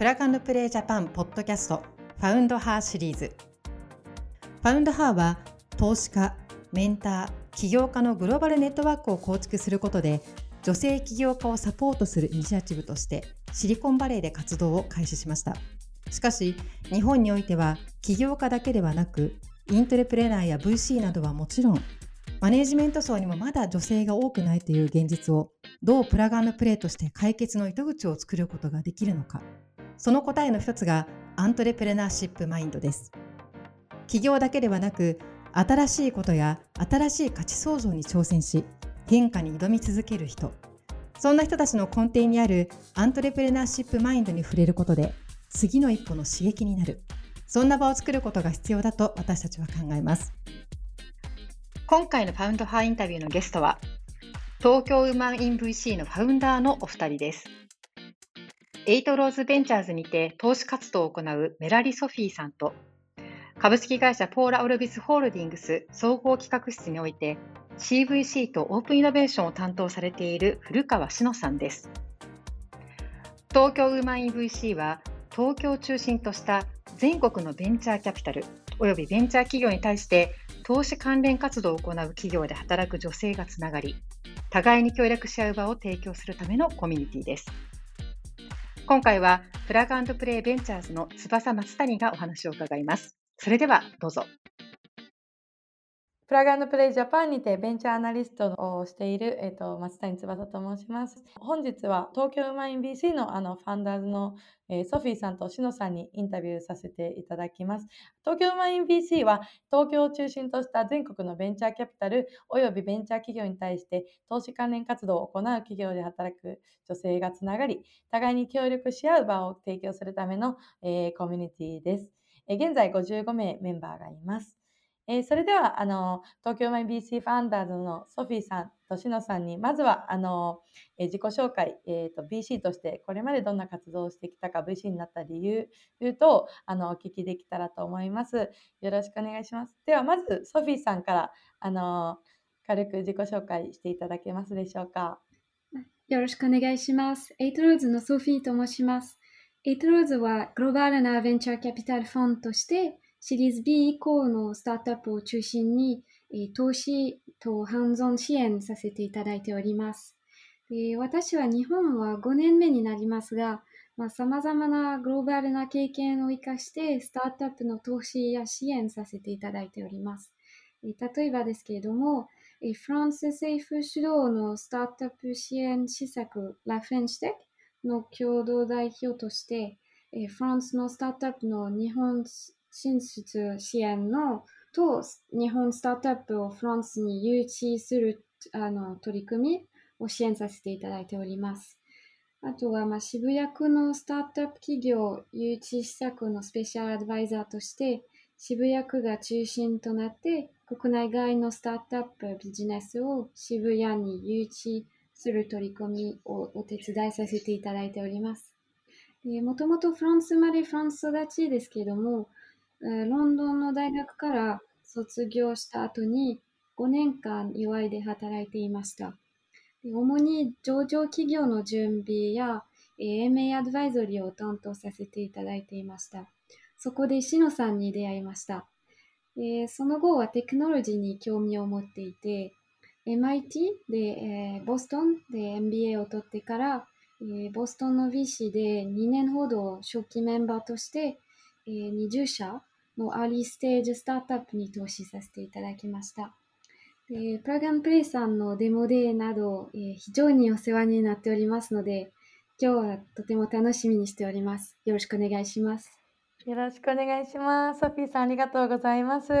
プラグプレイジャパンポッドキャストファウンドハーシリーズ。ファウンドハーは投資家、メンター、起業家のグローバルネットワークを構築することで女性起業家をサポートするイニシアチブとしてシリコンバレーで活動を開始しました。しかし日本においては起業家だけではなくイントレプレナーや VC などはもちろんマネジメント層にもまだ女性が多くないという現実をどうプラグプレーとして解決の糸口を作ることができるのか。その答えの一つがアントレプレナーシップマインドです。起業だけではなく新しいことや新しい価値創造に挑戦し変化に挑み続ける人。そんな人たちの根底にあるアントレプレナーシップマインドに触れることで次の一歩の刺激になる。そんな場を作ることが必要だと私たちは考えます。今回のファウンドハーインタビューのゲストは東京ウーマンイン VC のファウンダーのお二人です。エイトローズベンチャーズにて投資活動を行うメラリ・ソフィーさんと株式会社ポーラ・オルビスホールディングス総合企画室において CVC とオープンイノベーションを担当されている古川志乃さんです。 Tokyo Women in VC は東京を中心とした全国のベンチャーキャピタルおよびベンチャー企業に対して投資関連活動を行う企業で働く女性がつながり互いに協力し合う場を提供するためのコミュニティです。今回はプラグプレイベンチャーズの翼松谷がお話を伺います。それではどうぞ。プラグプレイジャパンにてベンチャーアナリストをしている、えーと、松谷翼と申します。本日は東京ウマイン BC のあのファンダーズの、えー、ソフィーさんとしのさんにインタビューさせていただきます。東京ウマイン BC は東京を中心とした全国のベンチャーキャピタルおよびベンチャー企業に対して投資関連活動を行う企業で働く女性がつながり、互いに協力し合う場を提供するための、えー、コミュニティです。え現在55名メンバーがいます。えそれではあの東京マイ BC ファンダーズのソフィーさんとしのさんにまずはあの、え自己紹介、えーと、BC としてこれまでどんな活動をしてきたか VC になった理由とあのお聞きできたらと思います。よろしくお願いします。ではまずソフィーさんからあの軽く自己紹介していただけますでしょうか。よろしくお願いします。エイトローズのソフィーと申します。エイトローズはグローバルなベンチャーキャピタルファンドとしてシリーズ B 以降のスタートアップを中心に、投資とハンズン支援させていただいております。私は日本は5年目になりますが、さまざ、まなグローバルな経験を生かしてスタートアップの投資や支援させていただいております。例えばですけれども、フランス政府主導のスタートアップ支援施策ラフェンシテクの共同代表として、フランスのスタートアップの日本進出支援のと日本スタートアップをフランスに誘致するあの取り組みを支援させていただいております。あとは、まあ、渋谷区のスタートアップ企業誘致施策のスペシャルアドバイザーとして、渋谷区が中心となって国内外のスタートアップビジネスを渋谷に誘致する取り組みをお手伝いさせていただいております。もともとフランス生まれフランス育ちですけども、ロンドンの大学から卒業した後に5年間 UI で働いていました。主に上場企業の準備や AMA アドバイゾリーを担当させていただいていました。そこでしのさんに出会いました。その後はテクノロジーに興味を持っていて、MIT で、え、ボストンで MBA を取ってから、え、ボストンの VC で2年ほど初期メンバーとして、え、20社のアーリーステージスタートアップに投資させていただきました。でプラグアンドプレイさんのデモデーなど、えー、非常にお世話になっておりますので、今日はとても楽しみにしております。よろしくお願いします。よろしくお願いします。ソフィーさんありがとうございます。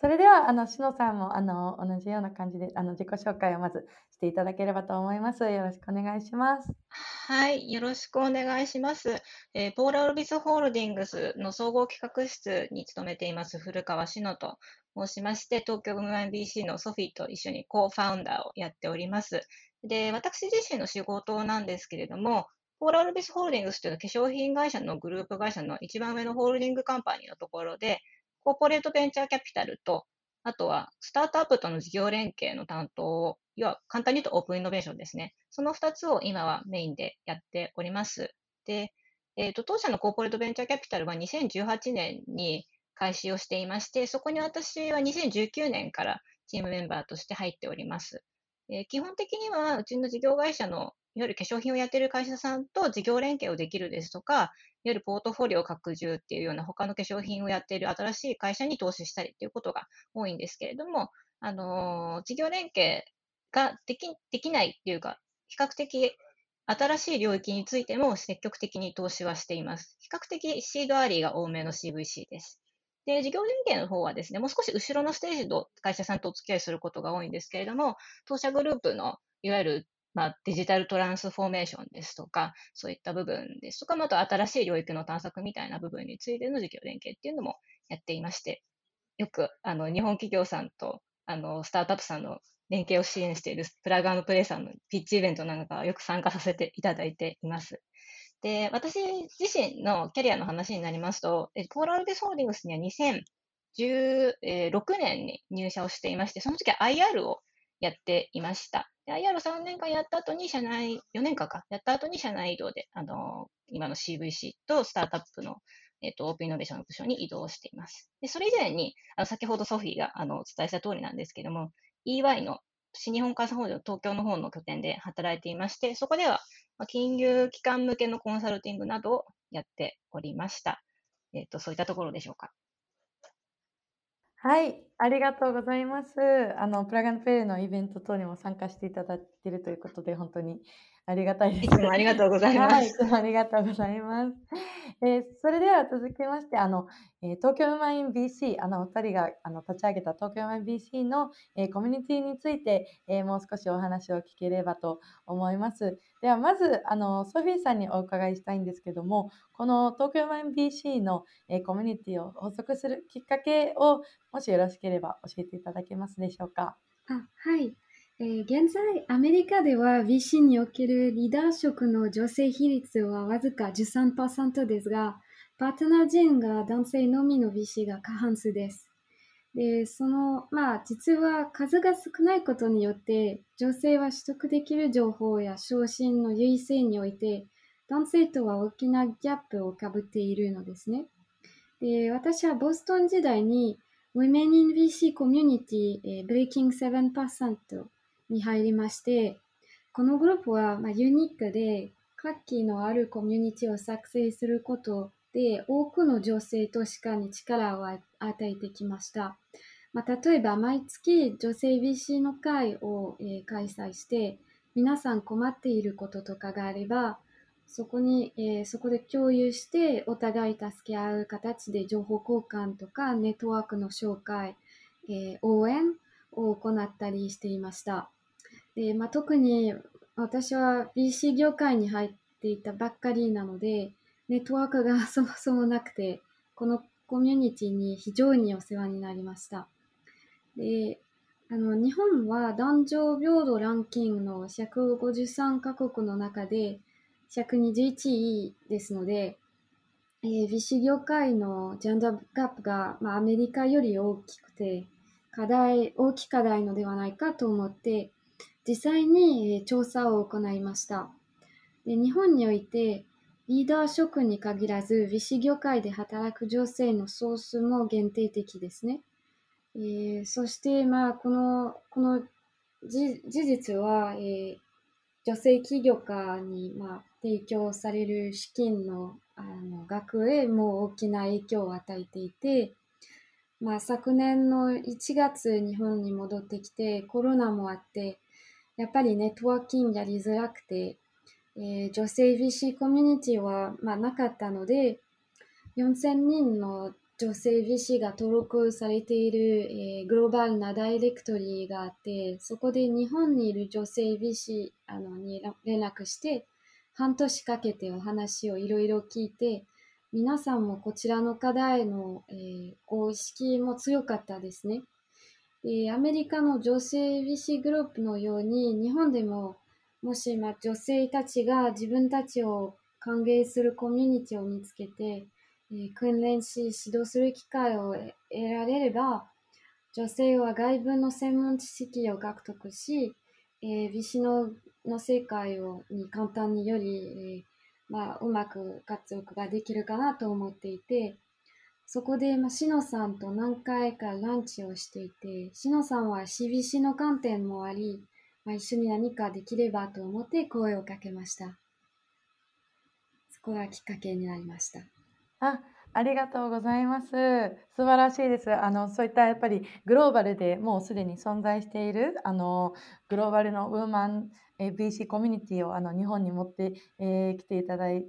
それでは、あの、しのさんも、あの、同じような感じで、あの、自己紹介をまずしていただければと思います。よろしくお願いします。はい、よろしくお願いします。えー、ポーラ・オルビスホールディングスの総合企画室に勤めています古川しのと申しまして、東京 MIBC のソフィーと一緒にコーファウンダーをやっております。で、私自身の仕事なんですけれども、ポーラ・オルビスホールディングスというのは化粧品会社のグループ会社の一番上のホールディングカンパニーのところで、コーポレートベンチャーキャピタルと、あとはスタートアップとの事業連携の担当を、要は簡単に言うとオープンイノベーションですね。その2つを今はメインでやっております。で、えっ、と、当社のコーポレートベンチャーキャピタルは2018年に開始をしていまして、そこに私は2019年からチームメンバーとして入っております。えー、基本的には、うちの事業会社のいわゆる化粧品をやっている会社さんと事業連携をできるですとか、いわゆるポートフォリオ拡充っていうような他の化粧品をやっている新しい会社に投資したりっていうことが多いんですけれども、あの、事業連携ができできないっていうか、比較的新しい領域についても積極的に投資はしています。比較的シードアリーが多めの CVC です。で、事業連携の方はですね、もう少し後ろのステージの会社さんとお付き合いすることが多いんですけれども、当社グループのいわゆるまあ、デジタルトランスフォーメーションですとか、そういった部分ですとか、また新しい領域の探索みたいな部分についての事業連携っていうのもやっていまして、よくあの日本企業さんとあのスタートアップさんの連携を支援しているプラグプレイさんのピッチイベントなんかはよく参加させていただいています。で、私自身のキャリアの話になりますと、ポーラルデスホールディングスには2016年に入社をしていまして、その時は IR をやっていました。IR3 年間やった後に社内、4年間か、やった後に社内移動で、あの、今の CVC とスタートアップの、えっ、と、オープンイノベーションの部署に移動しています。で、それ以前に、あの、先ほどソフィーが、あの、お伝えした通りなんですけども、EY の新日本監査法人東京の方の拠点で働いていまして、そこでは、まあ、金融機関向けのコンサルティングなどをやっておりました。えっ、と、そういったところでしょうか。はい、ありがとうございます。あの、プラガンペイのイベント等にも参加していただいているということで、本当にありがたいです。いつもありがとうございます。はい、いつもありがとうございます。えー、それでは続きまして、あの、えー、東京ウマイン BC、あの、お二人があの立ち上げた東京ウマイン BC の、えー、コミュニティについて、えもう少しお話を聞ければと思います。では、まず、あの、ソフィーさんにお伺いしたいんですけども、この東京ウマイン BC の、えコミュニティを発足するきっかけを、もしよろしければ教えていただけますでしょうか？あはい。えー、現在、アメリカでは VC におけるリーダー職の女性比率はわずか13%ですが、パートナー陣が男性のみの VC が過半数です。で、その、まあ、実は数が少ないことによって、女性は取得できる情報や昇進の優位性において、男性とは大きなギャップをかぶっているのですね。で、私はボストン時代に Women in VC Community、えー、Breaking 7%に入りまして、このグループは、ま、ユニークで活気のあるコミュニティを作成することで多くの女性投資家に力を与えてきました。まあ、例えば毎月女性 VC の会を、えー、開催して皆さん困っていることとかがあればそこに、えー、そこで共有してお互い助け合う形で情報交換とかネットワークの紹介、えー、応援を行ったりしていました。で、まあ、特に私は BC 業界に入っていたばっかりなので、ネットワークが そもそもなくて、このコミュニティに非常にお世話になりました。で、あの、日本は男女平等ランキングの153カ国の中で121位ですので、えー、BC 業界のジェンダーガップが、まあ、アメリカより大きくて、課題、大きい課題のではないかと思って、実際に調査を行いました。で日本において、リーダー職に限らず、美子業界で働く女性のソースも限定的ですね。えー、そして、まあ、この、この事実は、えー、女性起業家に、まあ、提供される資金のあの額へも大きな影響を与えていて、まあ、昨年の1月日本に戻ってきてコロナもあってやっぱりネットワーキングやりづらくて、えー、女性 VC コミュニティは、まあ、なかったので、4000人の女性 VC が登録されている、えー、グローバルなダイレクトリーがあって、そこで日本にいる女性 VC あのに連絡して、半年かけてお話をいろいろ聞いて、皆さんもこちらの課題の、えー、意識も強かったですね。えアメリカの女性 VC グループのように日本でももし、ま女性たちが自分たちを歓迎するコミュニティを見つけて、え訓練し指導する機会を得られれば女性は外部の専門知識を獲得し、えー、VC のの世界をに簡単により、えまあ、うまく活躍ができるかなと思っていて、そこで、まあ、しのさんと何回かランチをしていて、しのさんは CBC の観点もあり、まあ、一緒に何かできればと思って声をかけました。そこがきっかけになりました。あ、ありがとうございます。素晴らしいです。あの、そういったやっぱりグローバルでもうすでに存在している、あの、グローバルのウーマン BC コミュニティをあの日本に持って、えー、来ていただい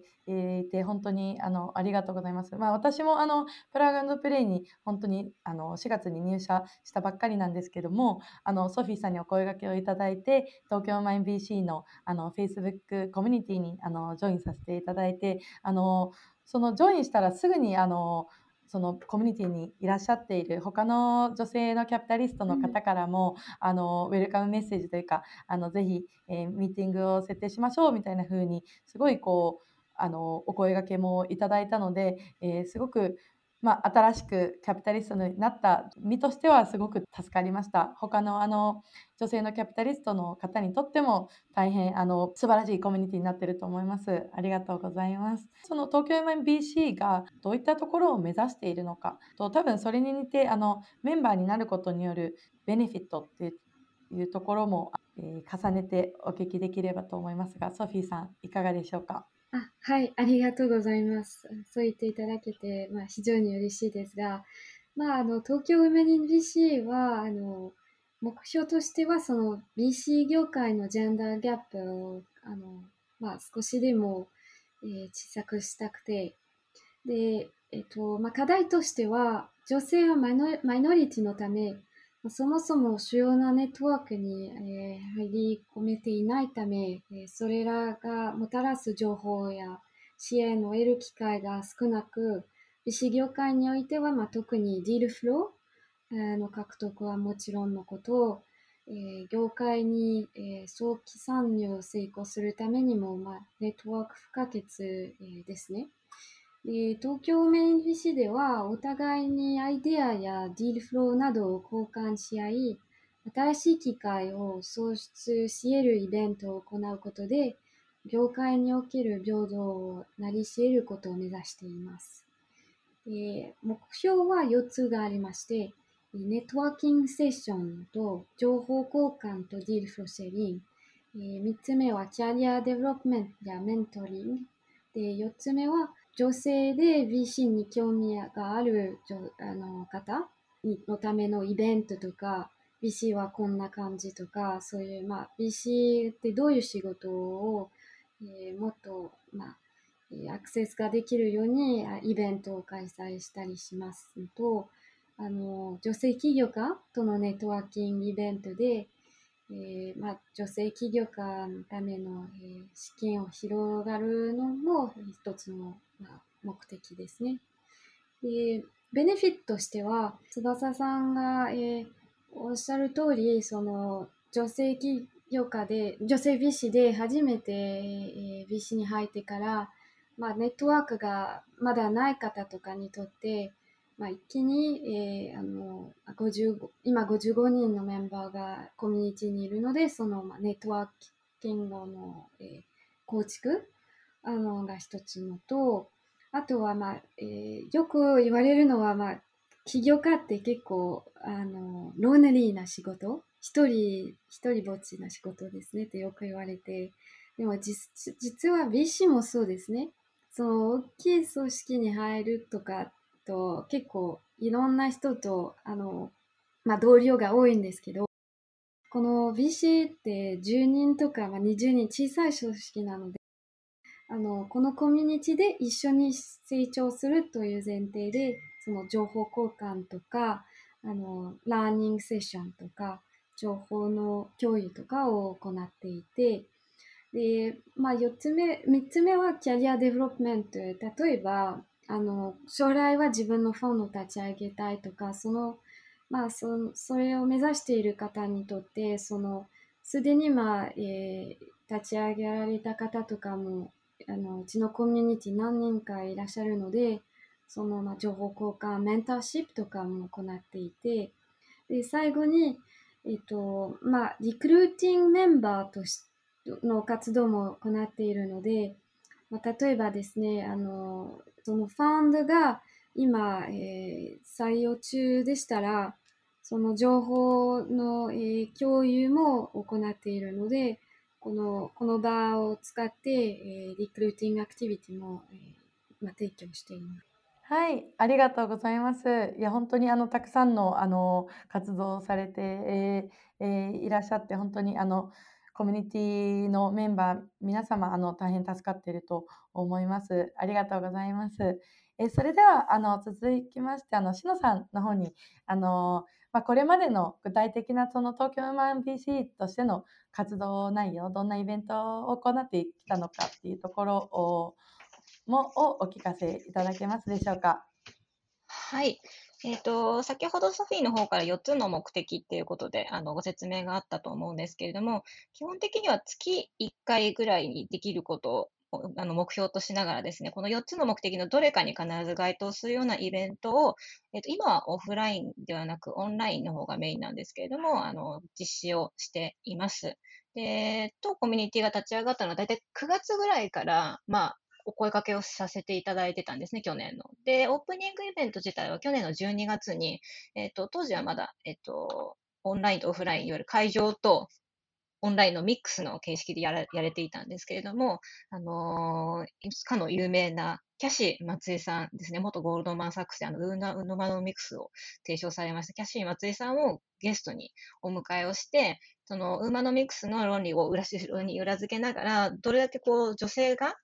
て、本当にあのありがとうございます。まあ、私もあのプラグプレイに本当にあの4月に入社したばっかりなんですけども、あのソフィーさんにお声掛けをいただいて、東京マイン BC のあの Facebook コミュニティにあのジョインさせていただいて、あのそのジョインしたらすぐにあのそのコミュニティにいらっしゃっている他の女性のキャピタリストの方からも、うん、あのウェルカムメッセージというかあのぜひ、えー、ミーティングを設定しましょうみたいな風にすごいこうあのお声がけもいただいたので、えー、すごくまあ、新しくキャピタリストになった身としてはすごく助かりました。他のあの女性のキャピタリストの方にとっても大変あの素晴らしいコミュニティになっていると思います。ありがとうございます。その東京 MBC がどういったところを目指しているのかと多分それに似てあのメンバーになることによるベネフィットっていうところも、えー、重ねてお聞きできればと思いますが、ソフィーさんいかがでしょうか？あはい、ありがとうございます。そう言っていただけて、まあ、非常に嬉しいですが、まあ、あの東京ウメニ BC はあの目標としてはその BC 業界のジェンダーギャップをあの、まあ、少しでも、えー、小さくしたくてで、えっとまあ、課題としては女性はマイノリティのためそもそも主要なネットワークに、えー、入り込めていないため、え、それらがもたらす情報や支援を得る機会が少なく、医師業界においては、まあ、特にディールフローの獲得はもちろんのことえー、業界に、えー、早期参入を成功するためにも、まあ、ネットワーク不可欠、えー、ですね。で Tokyo Women in VC ではお互いにアイデアや deal flow などを交換し合い新しい機会を創出し得るイベントを行うことで業界における平等を成し得ることを目指しています。で目標は4つがありましてネットワーキングセッションと情報交換と deal flow sharing 3つ目は career development や mentoringで4つ目は女性で BC に興味があるあの方のためのイベントとか、BC はこんな感じとか、そういう、まあ、BC ってどういう仕事を、えー、もっと、まあ、アクセスができるようにイベントを開催したりしますと、あの、女性起業家とのネットワーキングイベントで、えー、まあ、女性起業家のための、えー、資金を広がるのも一つの、まあ、目的ですね。で、ベネフィットとしては、翼さんが、えー、おっしゃる通り、その女性起業家で、女性美師で初めて、えー、美師に入ってから、まあ、ネットワークがまだない方とかにとって、まあ、一気に、えー、あの55今55人のメンバーがコミュニティにいるのでその、まあ、ネットワーキングの、えー、構築あのが一つのとあとは、まあえー、よく言われるのは、まあ、起業家って結構あのローネリーな仕事一人一人ぼっちな仕事ですねってよく言われてでも実実は BC もそうですね。その大きい組織に入るとかと結構いろんな人とあの、まあ、同僚が多いんですけどこの BC って10人とか、まあ、20人小さい組織なのであのこのコミュニティで一緒に成長するという前提でその情報交換とかあの learning session とか情報の共有とかを行っていてで、まあ、4つ目3つ目は career development。例えばあの将来は自分のフォンを立ち上げたいとかその、まあ、そそれを目指している方にとってそのすでに、まあえー、立ち上げられた方とかもあのうちのコミュニティ何人かいらっしゃるのでその、まあ、情報交換メンターシップとかも行っていてで最後に、えっとまあ、リクルーティングメンバーとしの活動も行っているのでまあ、例えばですね、あの、そのファンドが今、えー、採用中でしたら、その情報の、えー、共有も行っているので、このこの場を使って、えー、リクルーティングアクティビティも、えーま、提供しています。はい、ありがとうございます。いや、本当にあのたくさんのあの活動をされて、えーえーいらっしゃって、本当にあのコミュニティのメンバー、皆様あの大変助かっていると思います。ありがとうございます。えそれではあの続きましてあのしのさんの方にあの、まあ、これまでの具体的なその東京ウーマン BC としての活動内容どんなイベントを行ってきたのかっていうところをもをお聞かせいただけますでしょうか？はい。えっ、と、先ほどソフィーの方から4つの目的っていうことで、あの、ご説明があったと思うんですけれども、基本的には月1回ぐらいにできることをあの目標としながらですね、この4つの目的のどれかに必ず該当するようなイベントを、えっ、と、今はオフラインではなくオンラインの方がメインなんですけれども、あの、実施をしています。で、当コミュニティが立ち上がったのは大体9月ぐらいから、まあ、お声掛けをさせていただいてたんですね、去年の。で、オープニングイベント自体は去年の12月に、えっ、と、当時はまだ、えっ、と、オンラインとオフライン、いわゆる会場とオンラインのミックスの形式でやらやれていたんですけれども、あのー、かの有名なキャシー松井さんですね、元ゴールドマンサックスであのウーナウノマのミックスを提唱されましたキャシー松井さんをゲストにお迎えをして、そのウーマノミックスの論理を裏に裏付けながら、どれだけこう女性が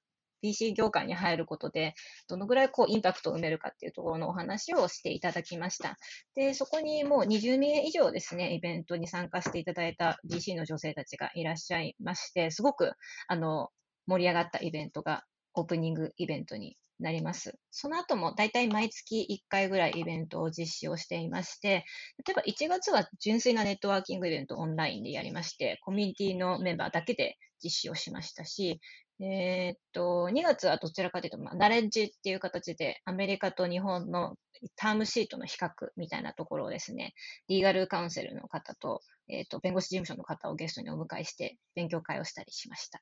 PC 業界に入ることで、どのぐらいこうインパクトを埋めるかっていうところのお話をしていただきました。で、そこにもう20名以上ですね、イベントに参加していただいた DC の女性たちがいらっしゃいまして、すごくあの盛り上がったイベントがオープニングイベントになります。その後も大体毎月1回ぐらいイベントを実施をしていまして、例えば1月は純粋なネットワーキングイベントオンラインでやりまして、コミュニティのメンバーだけで実施をしましたし、えーっと、2月はどちらかというと、まあ、ナレッジっていう形で、アメリカと日本のタームシートの比較みたいなところをですね、リーガルカウンセルの方と、えーっと、弁護士事務所の方をゲストにお迎えして、勉強会をしたりしました。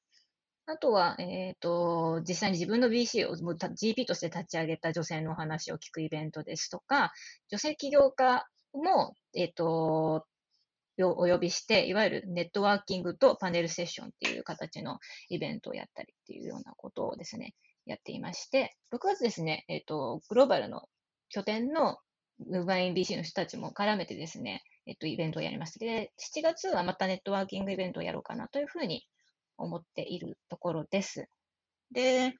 あとは、えっ、と、実際に自分の BC を GP として立ち上げた女性のお話を聞くイベントですとか、女性起業家も、えっ、と、お呼びして、いわゆるネットワーキングとパネルセッションっていう形のイベントをやったりっていうようなことをですね、やっていまして、6月ですね、えっ、ー、と、グローバルの拠点のムーバイン BC の人たちも絡めてですね、えっ、と、イベントをやりました。で、7月はまたネットワーキングイベントをやろうかなというふうに思っているところです。で、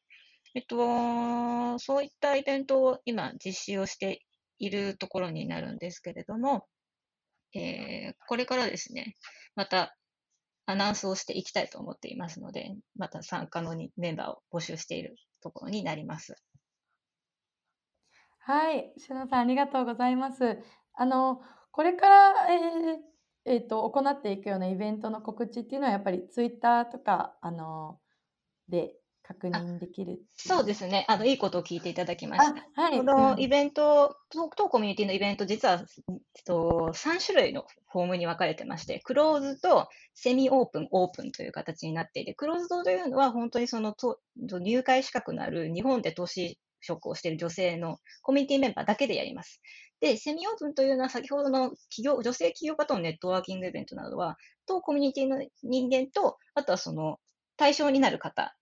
えっと、そういったイベントを今実施をしているところになるんですけれども、えー、これからですね、またアナウンスをしていきたいと思っていますので、また参加のメンバーを募集しているところになります。はい、しのさんありがとうございます。あの、これから、えーえーと、行っていくようなイベントの告知っていうのはやっぱりツイッターとかあので確認できるそうですね。あの、いいことを聞いていただきました。はい。このイベント、当コミュニティのイベント、実は、えっと、3種類のフォームに分かれてまして、クローズとセミオープン、オープンという形になっていて、クローズドというのは本当にそのと入会資格のある日本で投資職をしている女性のコミュニティメンバーだけでやります。で、セミオープンというのは先ほどの企業、女性企業家とのネットワーキングイベントなどは、当コミュニティの人間と、あとはその対象になる方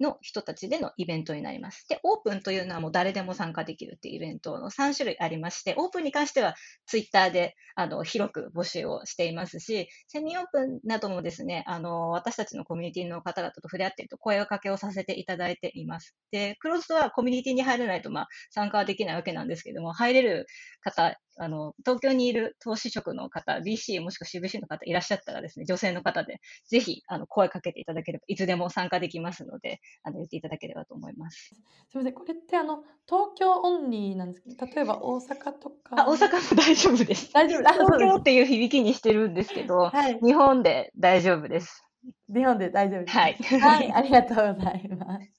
の人たちでのイベントになります。で、オープンというのはもう誰でも参加できるっていうイベントの3種類ありまして、オープンに関してはツイッターであの広く募集をしていますし、セミオープンなどもですね、あの私たちのコミュニティの方々と触れ合っていると声をかけをさせていただいています。で、クローズドはコミュニティに入れないとまあ参加はできないわけなんですけども、入れる方あの、東京にいる投資職の方、BC もしくは CBC の方いらっしゃったらですね、女性の方で、ぜひ、あの、声かけていただければ、いつでも参加できますので、あの、言っていただければと思います。すみません、これって、あの、東京オンリーなんですけど、例えば大阪とか。あ、大阪も大丈夫です。大丈夫東京っていう響きにしてるんですけど、はい、日本で大丈夫です。日本で大丈夫です。はい。はい、ありがとうございます。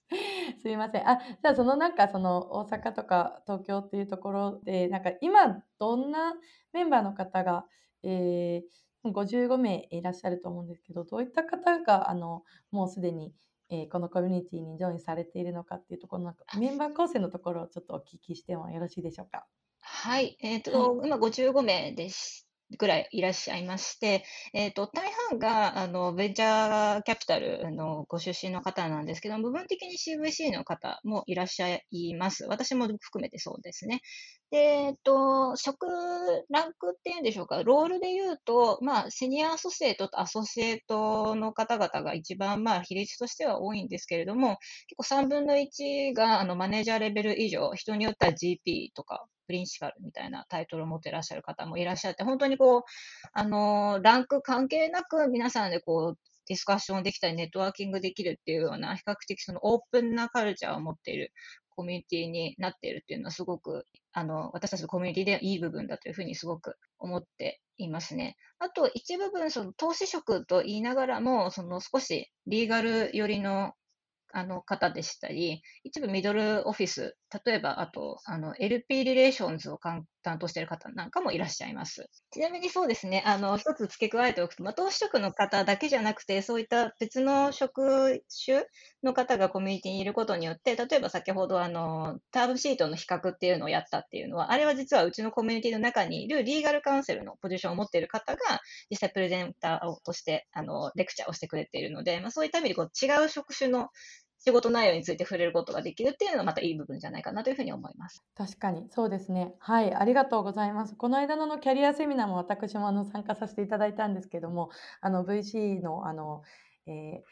すいません。あ、じゃあそのなんかその大阪とか東京っていうところで、なんか今どんなメンバーの方が、えー、55名いらっしゃると思うんですけど、どういった方があのもうすでにえー、このコミュニティにジョインされているのかっていうところのメンバー構成のところをちょっとお聞きしてもよろしいでしょうか？はい、えっ、ー、と、はい、今55名でしぐらいいらっしゃいまして、えっ、ー、と、大半が、あの、ベンチャーキャピタルのご出身の方なんですけど、部分的に CVC の方もいらっしゃいます。私も含めてそうですね。で、えっと、職、ランクっていうんでしょうか、ロールで言うと、まあ、セニアアソシエイトとアソシエイトの方々が一番、まあ、比率としては多いんですけれども、結構3分の1が、あの、マネージャーレベル以上、人によっては GP とか、プリンシパルみたいなタイトルを持ってらっしゃる方もいらっしゃって、本当にこう、あの、ランク関係なく皆さんでこう、ディスカッションできたり、ネットワーキングできるっていうような、比較的そのオープンなカルチャーを持っているコミュニティになっているっていうのはすごく、あの、私たちのコミュニティでいい部分だというふうにすごく思っていますね。あと、一部分、その投資職と言いながらも、その少しリーガル寄りのあの方でしたり、一部ミドルオフィス、例えばあとあの LP リレーションズを担当している方なんかもいらっしゃいます。ちなみにそうですね、あの一つ付け加えておくと、まあ、投資職の方だけじゃなくて、そういった別の職種の方がコミュニティにいることによって、例えば先ほどあのターブシートの比較っていうのをやったっていうのは、あれは実はうちのコミュニティの中にいるリーガルカウンセルのポジションを持っている方が、実際プレゼンターとしてあのレクチャーをしてくれているので、まあ、そういった意味でこう違う職種の仕事内容について触れることができるっていうのはまたいい部分じゃないかなというふうに思います。確かにそうですね。はい、ありがとうございます。この間のキャリアセミナーも私もあの参加させていただいたんですけども、あの VC のあの、え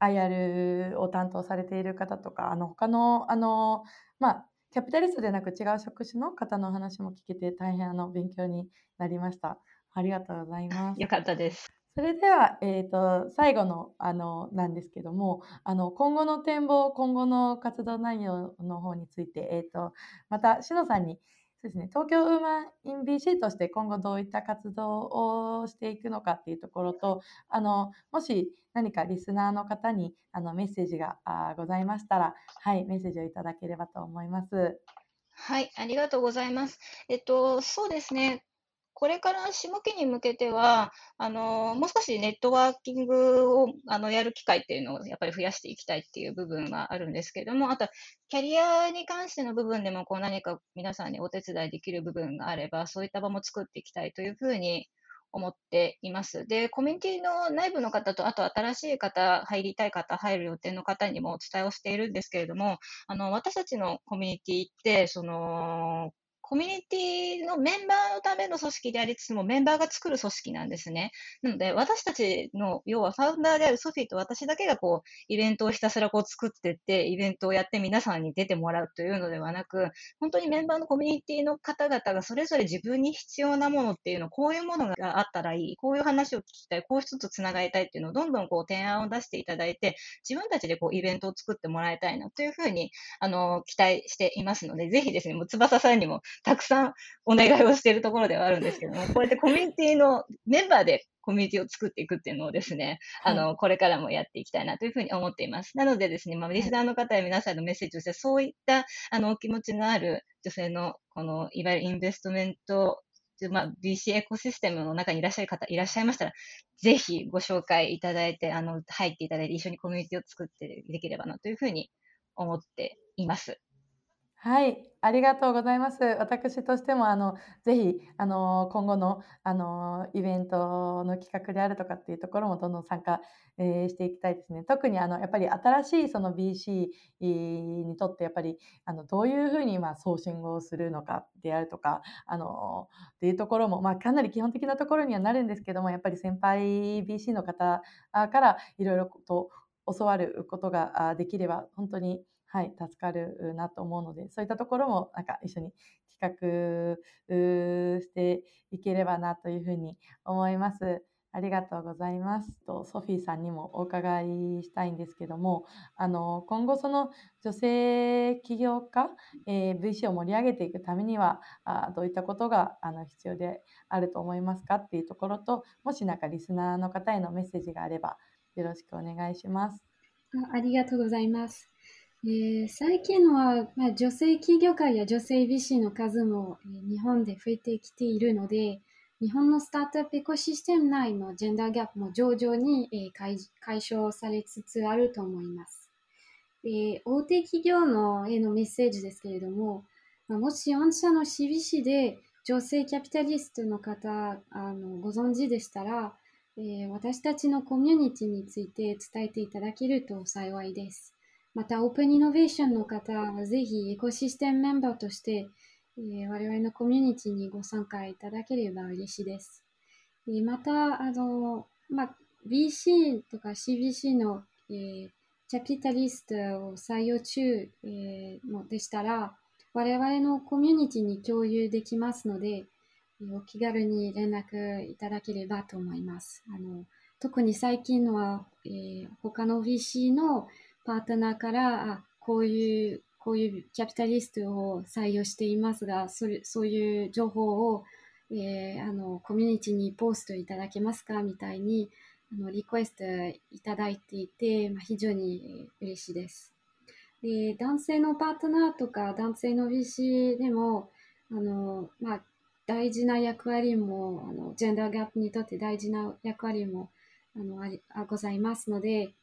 ー、IR を担当されている方とか、あの他のあのまあキャピタリストでなく違う職種の方の話も聞けて大変あの勉強になりました。ありがとうございます。よかったです。それでは、え、ー、と、最後の、あの、なんですけども、あの、今後の展望、今後の活動内容の方について、え、ー、と、また、しのさんに、そうですね、東京ウーマンイン BC として今後どういった活動をしていくのかっていうところと、あの、もし何かリスナーの方にあのメッセージがあございましたら、はい、メッセージをいただければと思います。はい、ありがとうございます。えっと、そうですね。これから下期に向けては、あの、もう少しネットワーキングを、あの、やる機会っていうのをやっぱり増やしていきたいっていう部分はあるんですけれども、あと、キャリアに関しての部分でも、こう何か皆さんにお手伝いできる部分があれば、そういった場も作っていきたいというふうに思っています。で、コミュニティの内部の方と、あと新しい方、入りたい方、入る予定の方にもお伝えをしているんですけれども、あの、私たちのコミュニティって、その、コミュニティのメンバーのための組織でありつつも、メンバーが作る組織なんですね。なので、私たちの、要はファウンダーであるソフィーと私だけがこう、イベントをひたすらこう作ってって、イベントをやって皆さんに出てもらうというのではなく、本当にメンバーのコミュニティの方々がそれぞれ自分に必要なものっていうの、こういうものがあったらいい、こういう話を聞きたい、こういう人と繋がりたいっていうのをどんどんこう提案を出していただいて、自分たちでこうイベントを作ってもらいたいなというふうに、あの、期待していますので、ぜひですね、もう翼さんにもたくさんお願いをしているところではあるんですけども、こうやってコミュニティのメンバーでコミュニティを作っていくっていうのをですね、はい、あの、これからもやっていきたいなというふうに思っています。なのでですね、まあ、リスナーの方や皆さんのメッセージとして、そういった、あの、お気持ちのある女性の、この、いわゆるインベストメントまあ、BC エコシステムの中にいらっしゃる方いらっしゃいましたら、ぜひご紹介いただいて、あの、入っていただいて、一緒にコミュニティを作ってできればなというふうに思っています。はい、ありがとうございます。私としても、あの、ぜひ、あの、今後の、あの、イベントの企画であるとかっていうところもどんどん参加、えー、していきたいですね。特に、あの、やっぱり新しいその BC にとって、やっぱり、あの、どういうふうに、まあ、ソーシングをするのかであるとか、あの、っていうところも、まあ、かなり基本的なところにはなるんですけども、やっぱり先輩 BC の方からいろいろと教わることができれば、本当にはい、助かるなと思うので、そういったところもなんか一緒に企画していければなというふうに思います。ありがとうございます。とソフィーさんにもお伺いしたいんですけども、あの今後その女性起業家、えー、VC を盛り上げていくためにはあどういったことがあの必要であると思いますかっていうところと、もしなんかリスナーの方へのメッセージがあればよろしくお願いします。ありがとうございます。えー、最近は、まあ、女性企業家や女性 VC の数も、えー、日本で増えてきているので、日本のスタートアップエコシステム内のジェンダーギャップも徐々に、え解解消されつつあると思います。え大手企業のへのメッセージですけれども、まもし御社の CBC で女性キャピタリストの方あのご存知でしたら、えー、私たちのコミュニティについて伝えていただけると幸いです。また、オープンイノベーションの方はぜひエコシステムメンバーとして、えー、我々のコミュニティにご参加いただければ嬉しいです。えー、また、あの、まあ、BC とか CBC の、えー、キャピタリストを採用中、えー、のでしたら、我々のコミュニティに共有できますので、お気軽に連絡いただければと思います。あの特に最近のは、えー、他の VC のパートナーからあこういうこういうキャピタリストを採用していますがそれそういう情報を、えー、あのコミュニティにポストいただけますか？みたいにあのリクエストいただいていて、まあ、非常に嬉しいです。で男性のパートナーとか男性の VC でもあの、まあ、大事な役割もあのジェンダーギャップにとって大事な役割もあのありあございますので、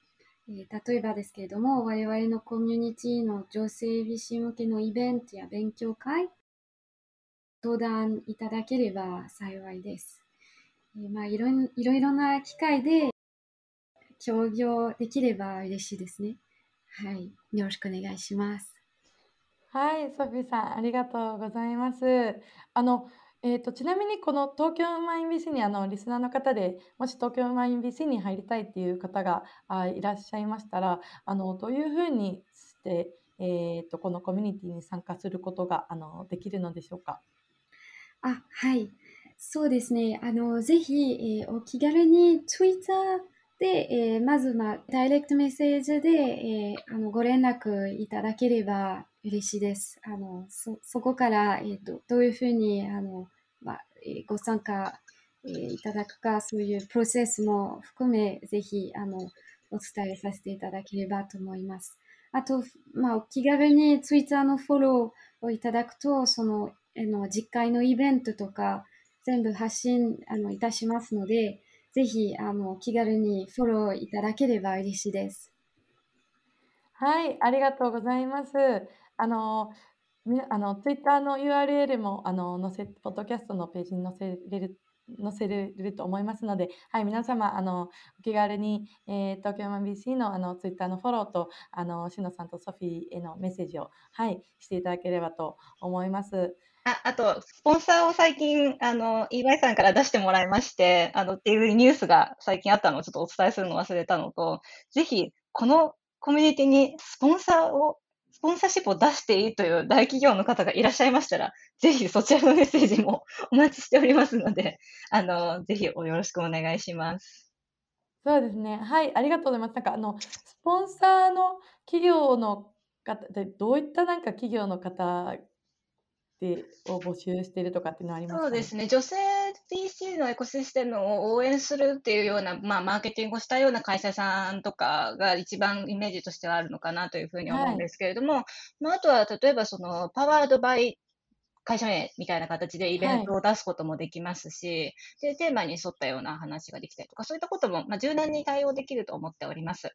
え、例えばですけれども我々のコミュニティの女性美人向けのイベントや勉強会登壇いただければ幸いです。え、まあ、いろいろいろな機会で協業できれば嬉しいですね。はい。よろしくお願いします。はい、ソフィーさん、ありがとうございます。あの、えーと、ちなみにこの東京マイン BC にあのリスナーの方でもし東京マイン BC に入りたいっていう方があいらっしゃいましたらあのどういうふうにして、えーと、このコミュニティに参加することがあのできるのでしょうか？あはい。そうですね。あのぜひ、えー、お気軽に Twitter で、えー、まず、まあ、ダイレクトメッセージで、えー、あのご連絡いただければ嬉しいです。あのそそこから、えーと、どういうふうにあの、まあ、ご参加、え、いただくか、そういうプロセスも含め、ぜひあのお伝えさせていただければと思います。あと、まあ、お気軽にツイッターのフォローをいただくと、その、あの実会のイベントとか、全部発信あのいたしますので、ぜひあの気軽にフォローいただければ嬉しいです。はい、ありがとうございます。あの、あのツイッターの URL もあの載せ、ポッドキャストのページに載せれる載せれると思いますので、はい、皆様、あのお気軽に、えー、東京 MBC のあのツイッターのフォローと、あのしのさんとソフィーへのメッセージを、はい、していただければと思います。ああと、スポンサーを最近、あの、EY さんから出してもらいまして、あの、っていうニュースが最近あったのをちょっとお伝えするの忘れたのと、ぜひ、このコミュニティにスポンサーを、スポンサーシップを出していいという大企業の方がいらっしゃいましたら、ぜひそちらのメッセージも お待ちしておりますので、あの、ぜひよろしくお願いします。そうですね。はい、ありがとうございます。なんか、あの、スポンサーの企業の方で、どういったなんか企業の方でを募集してるとかっていうのはありますか、そうですね。女性 PC のエコシステムを応援するっていうような、まあ、マーケティングをしたような会社さんとかが一番イメージとしてはあるのかなというふうに思うんですけれども、はい、まあ、あとは例えばそのパワードバイ会社名みたいな形でイベントを出すこともできますし、はい、でテーマに沿ったような話ができたりとか、そういったことも、まあ、柔軟に対応できると思っております。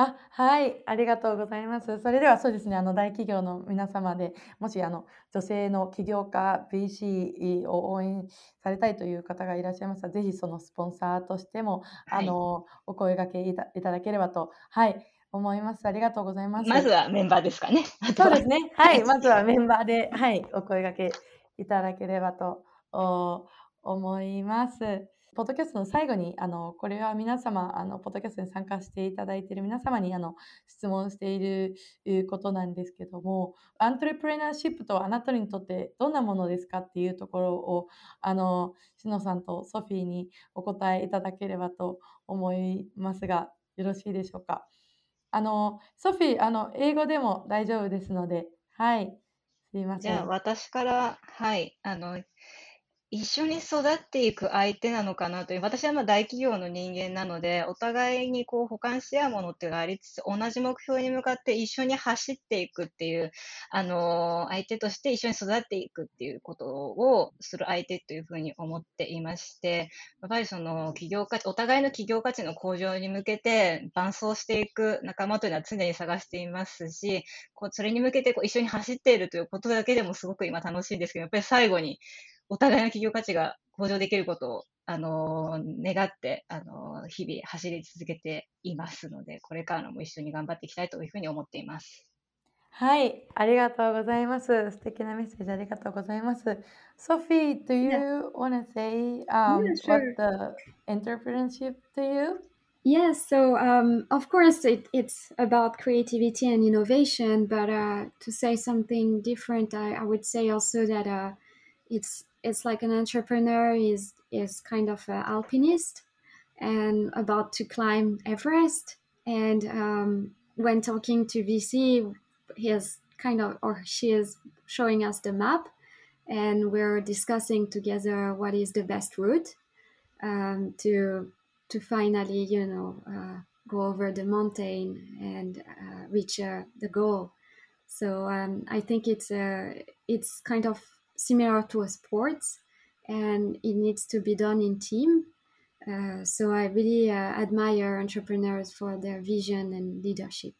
あ、はい、ありがとうございます。それではそうですね、あの大企業の皆様で、もしあの女性の起業家 BC を応援されたいという方がいらっしゃいましたら、ぜひそのスポンサーとしても、あのお声掛けいたいただければと、はい、思います。ありがとうございます。まずはメンバーですかね。そうですね。はい、まずはメンバーで、はい、お声掛けいただければと思います。ポッドキャストの最後に、あの、これは皆様、あの、ポッドキャストに参加していただいている皆様に、あの、質問していることなんですけども、アントレプレナーシップとあなたにとってどんなものですかっていうところを、あの、しのさんとソフィーにお答えいただければと思いますが、よろしいでしょうか？あの、ソフィー、あの、英語でも大丈夫ですので、はい。すいません。じゃあ、私から、はい、あの、一緒に育っていく相手なのかなという、私はまあ大企業の人間なので、お互いにこう補完し合うものってがありつつ、同じ目標に向かって一緒に走っていくっていう、あの相手として一緒に育っていくっていうことをする相手というふうに思っていまして、やっぱりその企業価値、お互いの企業価値の向上に向けて伴走していく仲間というのは常に探していますし、こうそれに向けてこう一緒に走っているということだけでもすごく今楽しいんですけど、やっぱり最後にお互いの企業価値が向上できることを、あの願って、あの日々走り続けていますので、これからも一緒に頑張っていきたいというふうに思っています。はい、ありがとうございます。素敵なメッセージありがとうございます。Sophie, do you yeah. want to say um, yeah, sure. what the entrepreneurship to you? Yes, so um, of course it, it's about creativity and innovation, but uh, to say something different, I, I would say also that uh, it's it's like an entrepreneur is is kind of an alpinist and about to climb Everest. And um, when talking to VC, he is kind of or she is showing us the map, and we're discussing together what is the best route um, to to finally, you know, uh, go over the mountain and uh, reach uh, the goal. So um, I think it's a uh, it's kind of similar to a sports and it needs to be done in team. Uh, so I really uh, admire entrepreneurs for their vision and leadership.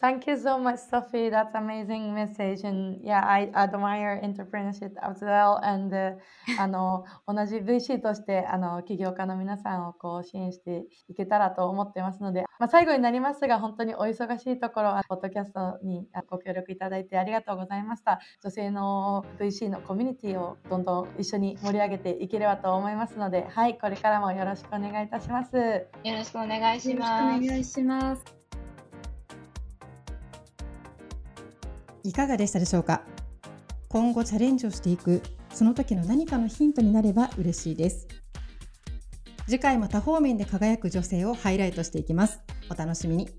Thank you so much, Sophie. That's amazing message. And yeah, I admire entrepreneurship as well. And、uh, あの同じ VC としてあの起業家の皆さんをこう支援していけたらと思ってますので、まあ、最後になりますが、本当にお忙しいところ、ポッドキャストにご協力いただいてありがとうございました。女性の VC のコミュニティをどんどん一緒に盛り上げていければと思いますので、はい、これからもよろしくお願いいたします。よろしくお願いします。お願いします。いかがでしたでしょうか？今後チャレンジをしていくその時の何かのヒントになれば嬉しいです。次回も多方面で輝く女性をハイライトしていきます。お楽しみに。